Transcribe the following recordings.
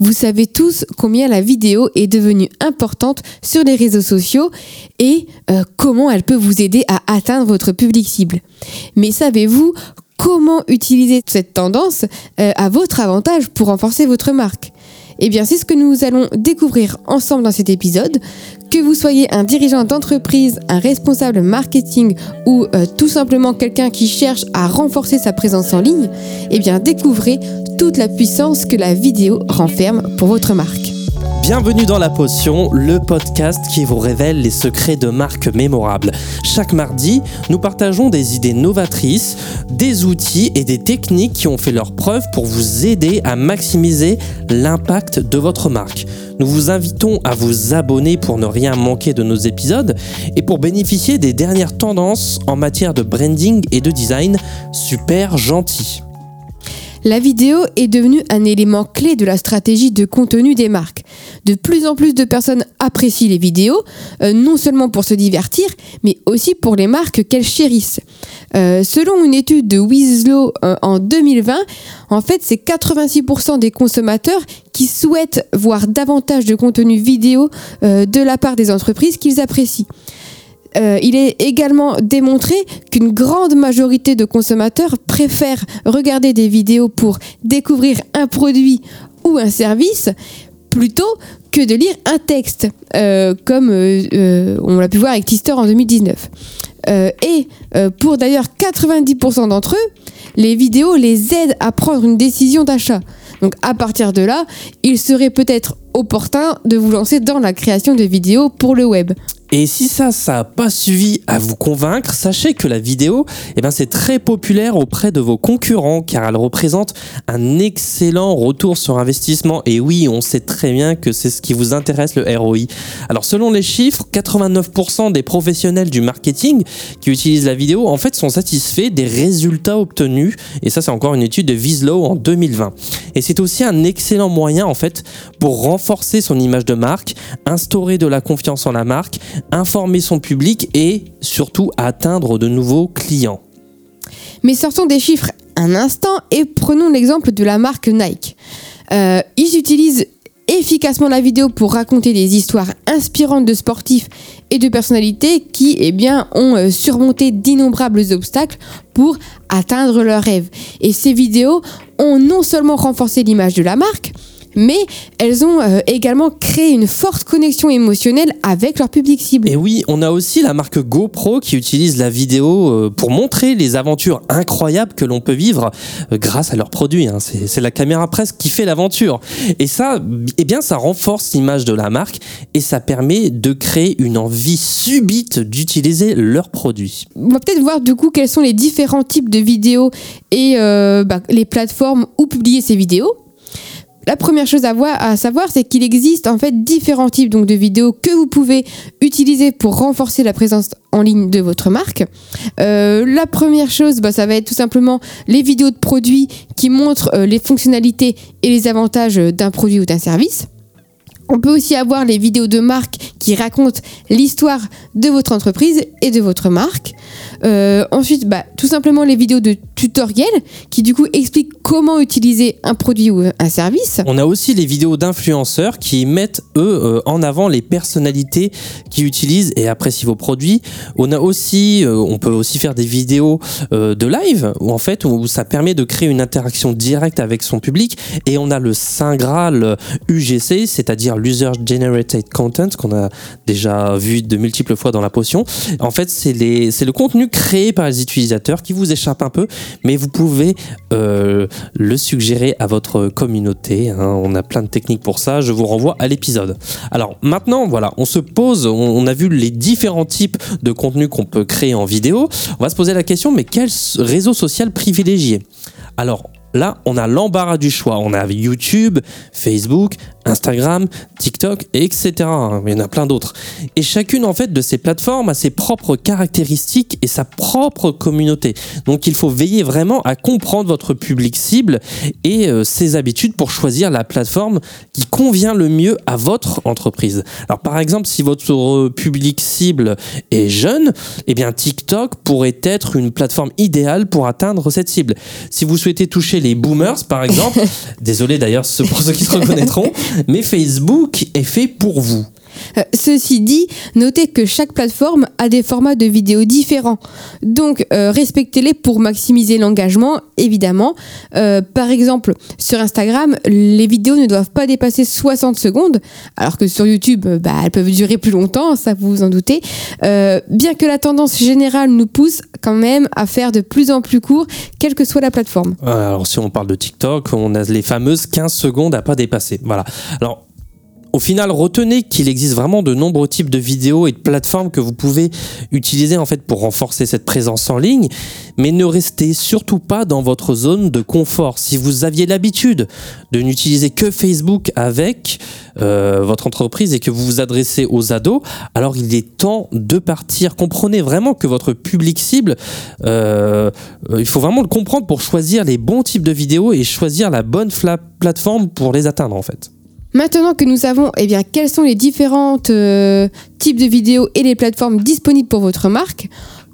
Vous savez tous combien la vidéo est devenue importante sur les réseaux sociaux et euh, comment elle peut vous aider à atteindre votre public cible. Mais savez-vous comment utiliser cette tendance euh, à votre avantage pour renforcer votre marque? Eh bien, c'est ce que nous allons découvrir ensemble dans cet épisode. Que vous soyez un dirigeant d'entreprise, un responsable marketing ou euh, tout simplement quelqu'un qui cherche à renforcer sa présence en ligne, eh bien, découvrez toute la puissance que la vidéo renferme pour votre marque. Bienvenue dans La Potion, le podcast qui vous révèle les secrets de marques mémorables. Chaque mardi, nous partageons des idées novatrices, des outils et des techniques qui ont fait leur preuve pour vous aider à maximiser l'impact de votre marque. Nous vous invitons à vous abonner pour ne rien manquer de nos épisodes et pour bénéficier des dernières tendances en matière de branding et de design super gentils. La vidéo est devenue un élément clé de la stratégie de contenu des marques. De plus en plus de personnes apprécient les vidéos, euh, non seulement pour se divertir, mais aussi pour les marques qu'elles chérissent. Euh, selon une étude de Weaslow euh, en 2020, en fait, c'est 86% des consommateurs qui souhaitent voir davantage de contenu vidéo de la part des entreprises qu'ils apprécient. Euh, il est également démontré qu'une grande majorité de consommateurs préfèrent regarder des vidéos pour découvrir un produit ou un service plutôt que de lire un texte, euh, comme euh, on l'a pu voir avec Tister en 2019. et pour d'ailleurs 90% d'entre eux, les vidéos les aident à prendre une décision d'achat. Donc à partir de là, il serait peut-être opportun de vous lancer dans la création de vidéos pour le web. Et si ça, ça n'a pas suffi à vous convaincre, sachez que la vidéo, eh ben, c'est très populaire auprès de vos concurrents car elle représente un excellent retour sur investissement. Et oui, on sait très bien que c'est ce qui vous intéresse, le ROI. Alors, selon les chiffres, 89% des professionnels du marketing qui utilisent la vidéo, en fait, sont satisfaits des résultats obtenus. Et ça, c'est encore une étude de Vislow en 2020. Et c'est aussi un excellent moyen, en fait, pour renforcer son image de marque, instaurer de la confiance en la marque, informer son public et surtout atteindre de nouveaux clients. Mais sortons des chiffres un instant et prenons l'exemple de la marque Nike. Euh, ils utilisent efficacement la vidéo pour raconter des histoires inspirantes de sportifs et de personnalités qui eh bien, ont euh, surmonté d'innombrables obstacles pour atteindre leurs rêves. Et ces vidéos ont non seulement renforcé l'image de la marque, mais elles ont euh, également créé une forte connexion émotionnelle avec leur public cible. Et oui, on a aussi la marque GoPro qui utilise la vidéo euh, pour montrer les aventures incroyables que l'on peut vivre euh, grâce à leurs produits. Hein. C'est la caméra presque qui fait l'aventure. Et ça, eh bien, ça renforce l'image de la marque et ça permet de créer une envie subite d'utiliser leurs produits. On va peut-être voir du coup quels sont les différents types de vidéos et bah, les plateformes où publier ces vidéos. La première chose à, voir, à savoir, c'est qu'il existe en fait différents types de vidéos que vous pouvez utiliser pour renforcer la présence en ligne de votre marque. Euh, la première chose, bah, ça va être tout simplement les vidéos de produits qui montrent euh, les fonctionnalités et les avantages d'un produit ou d'un service. On peut aussi avoir les vidéos de marque qui racontent l'histoire de votre entreprise et de votre marque. Euh, ensuite, bah, tout simplement les vidéos de tutoriels qui du coup expliquent comment utiliser un produit ou un service. On a aussi les vidéos d'influenceurs qui mettent eux euh, en avant les personnalités qui utilisent et apprécient vos produits. On a aussi, euh, on peut aussi faire des vidéos de live où en fait où ça permet de créer une interaction directe avec son public. Et on a le saint graal UGC, c'est-à-dire l'user generated content qu'on a déjà vu de multiples fois dans la potion. En fait, c'est le contenu créé par les utilisateurs qui vous échappe un peu, mais vous pouvez euh, le suggérer à votre communauté. Hein. On a plein de techniques pour ça. Je vous renvoie à l'épisode. Alors maintenant, voilà, on se pose, on, a vu les différents types de contenus qu'on peut créer en vidéo. On va se poser la question, mais quel réseau social privilégié Alors, Là, on a l'embarras du choix. On a YouTube, Facebook, Instagram, TikTok, etc. Il y en a plein d'autres. Et chacune, en fait, de ces plateformes a ses propres caractéristiques et sa propre communauté. Donc, il faut veiller vraiment à comprendre votre public cible et euh, ses habitudes pour choisir la plateforme qui convient le mieux à votre entreprise. Alors, par exemple, si votre public cible est jeune, eh bien, TikTok pourrait être une plateforme idéale pour atteindre cette cible. Si vous souhaitez toucher les boomers, par exemple. Désolé d'ailleurs pour ceux qui se reconnaîtront, mais Facebook est fait pour vous. Euh, ceci dit, notez que chaque plateforme a des formats de vidéos différents. Donc, euh, respectez-les pour maximiser l'engagement, évidemment. Euh, par exemple, sur Instagram, les vidéos ne doivent pas dépasser 60 secondes, alors que sur YouTube, bah, elles peuvent durer plus longtemps, ça vous vous en doutez. bien que la tendance générale nous pousse quand même à faire de plus en plus court, quelle que soit la plateforme. Alors, si on parle de TikTok, on a les fameuses 15 secondes à pas dépasser. Voilà. Alors, au final, retenez qu'il existe vraiment de nombreux types de vidéos et de plateformes que vous pouvez utiliser en fait pour renforcer cette présence en ligne, mais ne restez surtout pas dans votre zone de confort. Si vous aviez l'habitude de n'utiliser que Facebook avec euh, votre entreprise et que vous vous adressez aux ados, alors il est temps de partir. Comprenez vraiment que votre public cible, euh, il faut vraiment le comprendre pour choisir les bons types de vidéos et choisir la bonne plateforme pour les atteindre en fait. Maintenant que nous savons eh quels sont les différents euh, types de vidéos et les plateformes disponibles pour votre marque,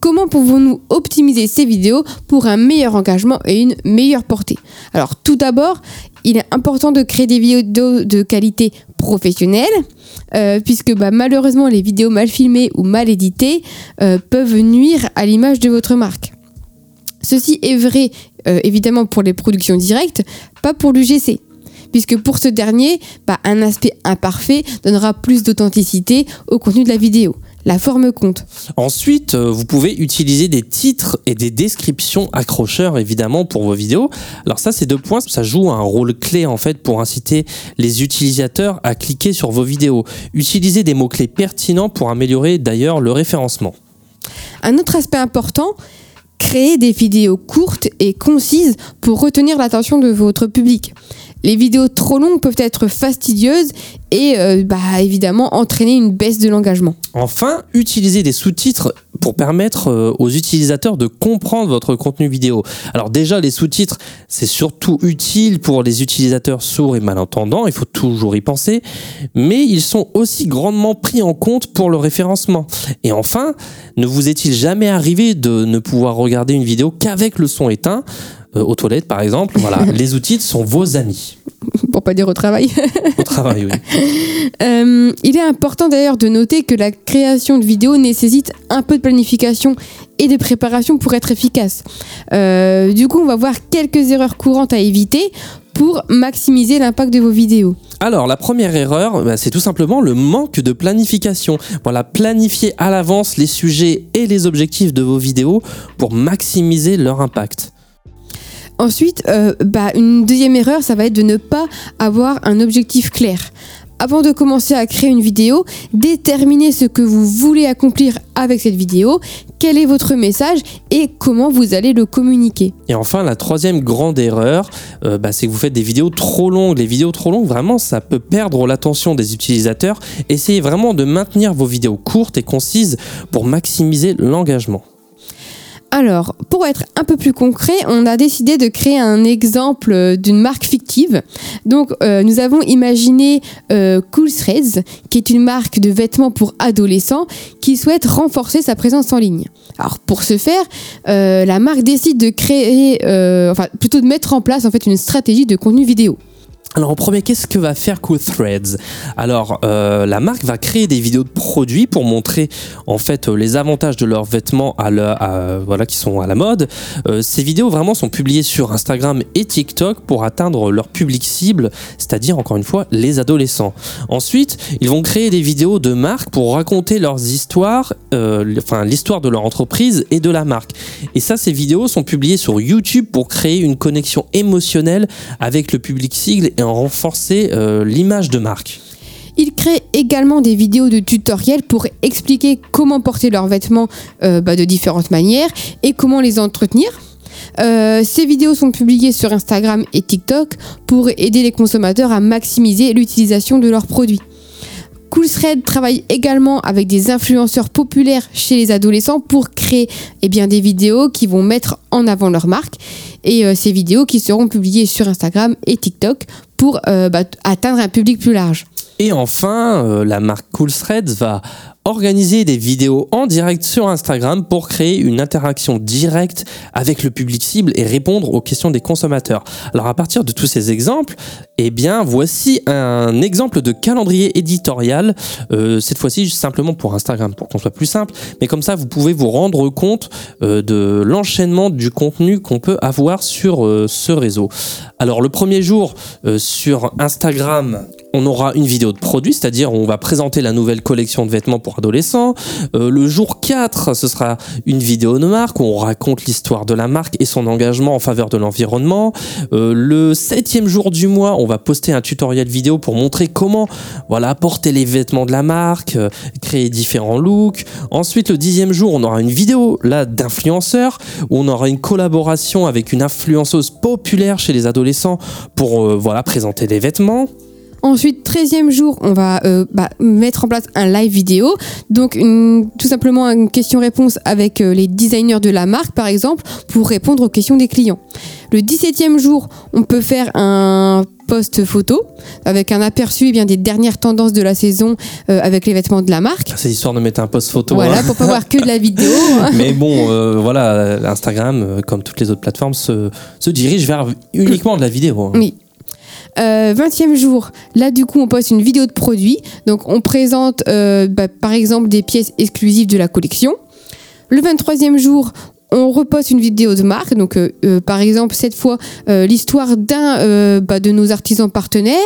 comment pouvons-nous optimiser ces vidéos pour un meilleur engagement et une meilleure portée? Alors tout d'abord, il est important de créer des vidéos de qualité professionnelle, euh, puisque bah, malheureusement les vidéos mal filmées ou mal éditées euh, peuvent nuire à l'image de votre marque. Ceci est vrai évidemment pour les productions directes, pas pour l'UGC puisque pour ce dernier, bah, un aspect imparfait donnera plus d'authenticité au contenu de la vidéo. La forme compte. Ensuite, euh, vous pouvez utiliser des titres et des descriptions accrocheurs évidemment pour vos vidéos. Alors ça, ces deux points, ça joue un rôle clé en fait pour inciter les utilisateurs à cliquer sur vos vidéos. Utilisez des mots-clés pertinents pour améliorer d'ailleurs le référencement. Un autre aspect important, créer des vidéos courtes et concises pour retenir l'attention de votre public. Les vidéos trop longues peuvent être fastidieuses et euh, bah, évidemment entraîner une baisse de l'engagement. Enfin, utilisez des sous-titres pour permettre euh, aux utilisateurs de comprendre votre contenu vidéo. Alors déjà, les sous-titres, c'est surtout utile pour les utilisateurs sourds et malentendants, il faut toujours y penser, mais ils sont aussi grandement pris en compte pour le référencement. Et enfin, ne vous est-il jamais arrivé de ne pouvoir regarder une vidéo qu'avec le son éteint? Euh, aux toilettes par exemple. Voilà, les outils sont vos amis. Pour pas dire au travail. au travail, oui. Euh, il est important d'ailleurs de noter que la création de vidéos nécessite un peu de planification et de préparation pour être efficace. Euh, du coup, on va voir quelques erreurs courantes à éviter pour maximiser l'impact de vos vidéos. Alors, la première erreur, bah, c'est tout simplement le manque de planification. Voilà, planifier à l'avance les sujets et les objectifs de vos vidéos pour maximiser leur impact. Ensuite, euh, bah, une deuxième erreur, ça va être de ne pas avoir un objectif clair. Avant de commencer à créer une vidéo, déterminez ce que vous voulez accomplir avec cette vidéo, quel est votre message et comment vous allez le communiquer. Et enfin, la troisième grande erreur, euh, bah, c'est que vous faites des vidéos trop longues. Les vidéos trop longues, vraiment, ça peut perdre l'attention des utilisateurs. Essayez vraiment de maintenir vos vidéos courtes et concises pour maximiser l'engagement. Alors, pour être un peu plus concret, on a décidé de créer un exemple d'une marque fictive. Donc, euh, nous avons imaginé euh, Cool Threads, qui est une marque de vêtements pour adolescents qui souhaite renforcer sa présence en ligne. Alors, pour ce faire, euh, la marque décide de créer, enfin, plutôt de mettre en place en fait une stratégie de contenu vidéo. Alors en premier, qu'est-ce que va faire Cool Threads Alors euh, la marque va créer des vidéos de produits pour montrer en fait euh, les avantages de leurs vêtements à, qui sont à la mode. Euh, ces vidéos vraiment sont publiées sur Instagram et TikTok pour atteindre leur public cible, c'est-à-dire encore une fois les adolescents. Ensuite, ils vont créer des vidéos de marque pour raconter leurs histoires, enfin l'histoire de leur entreprise et de la marque. Et ça, ces vidéos sont publiées sur YouTube pour créer une connexion émotionnelle avec le public cible en renforcer euh, l'image de marque. Ils créent également des vidéos de tutoriels pour expliquer comment porter leurs vêtements euh, bah, de différentes manières et comment les entretenir. Euh, ces vidéos sont publiées sur Instagram et TikTok pour aider les consommateurs à maximiser l'utilisation de leurs produits. CoolThread travaille également avec des influenceurs populaires chez les adolescents pour créer eh des vidéos qui vont mettre en avant leur marque et euh, ces vidéos qui seront publiées sur Instagram et TikTok pour euh, bah, atteindre un public plus large. Et enfin, euh, la marque CoolThreads va Organiser des vidéos en direct sur Instagram pour créer une interaction directe avec le public cible et répondre aux questions des consommateurs. Alors à partir de tous ces exemples, eh bien voici un exemple de calendrier éditorial, euh, cette fois-ci simplement pour Instagram, pour qu'on soit plus simple, mais comme ça vous pouvez vous rendre compte euh, de l'enchaînement du contenu qu'on peut avoir sur euh, ce réseau. Alors le premier jour sur Instagram, on aura une vidéo de produit, c'est-à-dire on va présenter la nouvelle collection de vêtements pour adolescents. Euh, le jour 4, ce sera une vidéo de marque où on raconte l'histoire de la marque et son engagement en faveur de l'environnement. Euh, le septième jour du mois, on va poster un tutoriel vidéo pour montrer comment voilà, porter les vêtements de la marque, euh, créer différents looks. Ensuite, le dixième jour, on aura une vidéo là d'influenceurs où on aura une collaboration avec une influenceuse populaire chez les adolescents pour voilà, présenter les vêtements. Ensuite, 13e jour, on va euh, bah, mettre en place un live vidéo. Donc, tout simplement une question-réponse avec euh, les designers de la marque, par exemple, pour répondre aux questions des clients. Le 17e jour, on peut faire un post photo avec un aperçu eh bien, des dernières tendances de la saison euh, avec les vêtements de la marque. C'est histoire de mettre un post photo. Voilà, hein. pour pas voir que de la vidéo. Mais bon, voilà, Instagram, comme toutes les autres plateformes, se, se dirige vers uniquement de la vidéo. Hein. Oui. 20e euh, jour, là du coup on poste une vidéo de produit. Donc on présente euh, bah, par exemple des pièces exclusives de la collection. Le 23e jour, on reposte une vidéo de marque. Donc euh, par exemple cette fois l'histoire d'un bah, de nos artisans partenaires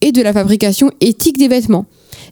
et de la fabrication éthique des vêtements.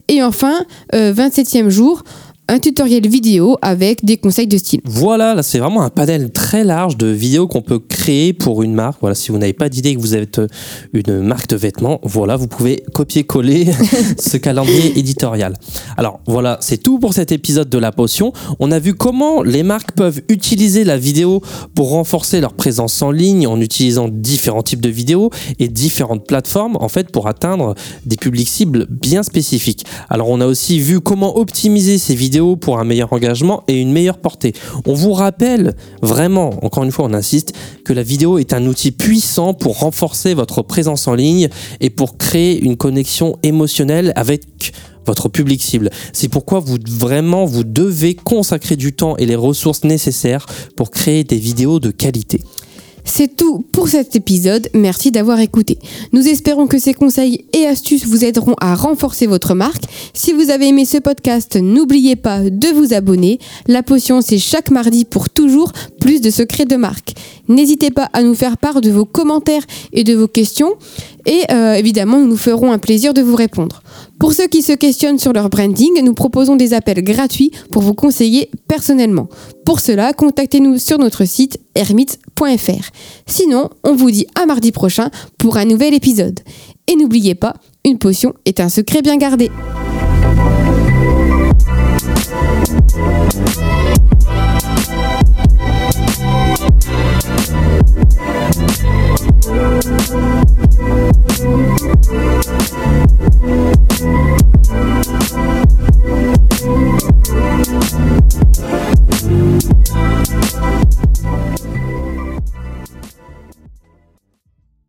Et enfin, 27e jour, un tutoriel vidéo avec des conseils de style. Voilà, là c'est vraiment un panel très large de vidéos qu'on peut créer pour une marque. Voilà, si vous n'avez pas d'idée que vous êtes euh, une marque de vêtements, voilà, vous pouvez copier-coller ce calendrier éditorial. Alors voilà, c'est tout pour cet épisode de la potion. On a vu comment les marques peuvent utiliser la vidéo pour renforcer leur présence en ligne en utilisant différents types de vidéos et différentes plateformes en fait pour atteindre des publics cibles bien spécifiques. Alors on a aussi vu comment optimiser ces vidéos pour un meilleur engagement et une meilleure portée. On vous rappelle vraiment, encore une fois on insiste, que la vidéo est un outil puissant pour renforcer votre présence en ligne et pour créer une connexion émotionnelle avec votre public cible. C'est pourquoi vous vraiment vous devez consacrer du temps et les ressources nécessaires pour créer des vidéos de qualité. C'est tout pour cet épisode. Merci d'avoir écouté. Nous espérons que ces conseils et astuces vous aideront à renforcer votre marque. Si vous avez aimé ce podcast, n'oubliez pas de vous abonner. La potion, c'est chaque mardi pour toujours plus de secrets de marque. N'hésitez pas à nous faire part de vos commentaires et de vos questions. Et euh, évidemment, nous nous ferons un plaisir de vous répondre. Pour ceux qui se questionnent sur leur branding, nous proposons des appels gratuits pour vous conseiller personnellement. Pour cela, contactez-nous sur notre site hermite.fr. Sinon, on vous dit à mardi prochain pour un nouvel épisode. Et n'oubliez pas, une potion est un secret bien gardé.